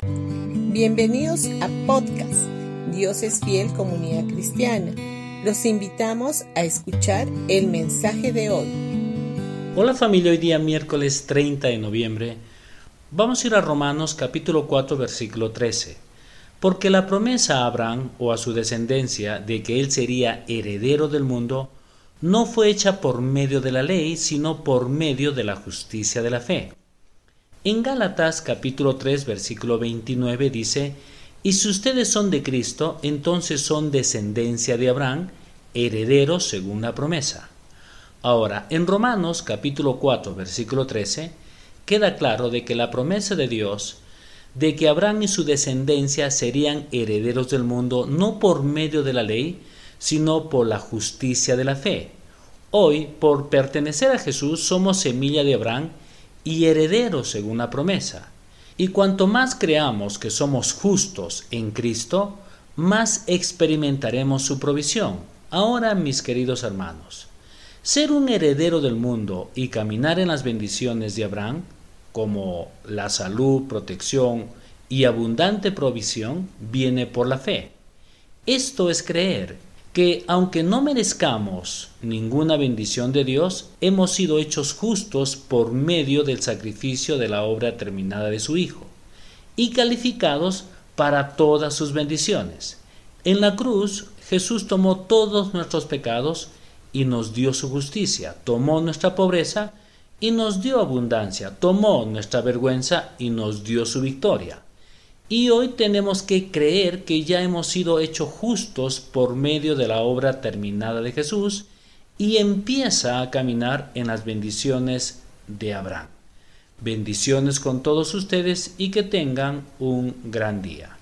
Bienvenidos a podcast Dios es fiel comunidad cristiana. Los invitamos a escuchar el mensaje de hoy. Hola familia, hoy día miércoles 30 de noviembre vamos a ir a Romanos capítulo 4 versículo 13. Porque la promesa a Abraham o a su descendencia de que él sería heredero del mundo no fue hecha por medio de la ley, sino por medio de la justicia de la fe. En Gálatas capítulo 3 versículo 29 dice, y si ustedes son de Cristo, entonces son descendencia de Abraham, herederos según la promesa. Ahora, en Romanos capítulo 4 versículo 13, queda claro de que la promesa de Dios de que Abraham y su descendencia serían herederos del mundo no por medio de la ley, sino por la justicia de la fe. Hoy, por pertenecer a Jesús, somos semilla de Abraham y herederos según la promesa. Y cuanto más creamos que somos justos en Cristo, más experimentaremos su provisión. Ahora, mis queridos hermanos, ser un heredero del mundo y caminar en las bendiciones de Abraham, como la salud, protección y abundante provisión, viene por la fe. Esto es creer que aunque no merezcamos ninguna bendición de Dios, hemos sido hechos justos por medio del sacrificio de la obra terminada de su Hijo, y calificados para todas sus bendiciones. En la cruz Jesús tomó todos nuestros pecados y nos dio su justicia, tomó nuestra pobreza y nos dio abundancia, tomó nuestra vergüenza y nos dio su victoria. Y hoy tenemos que creer que ya hemos sido hechos justos por medio de la obra terminada de Jesús y empieza a caminar en las bendiciones de Abraham. Bendiciones con todos ustedes y que tengan un gran día.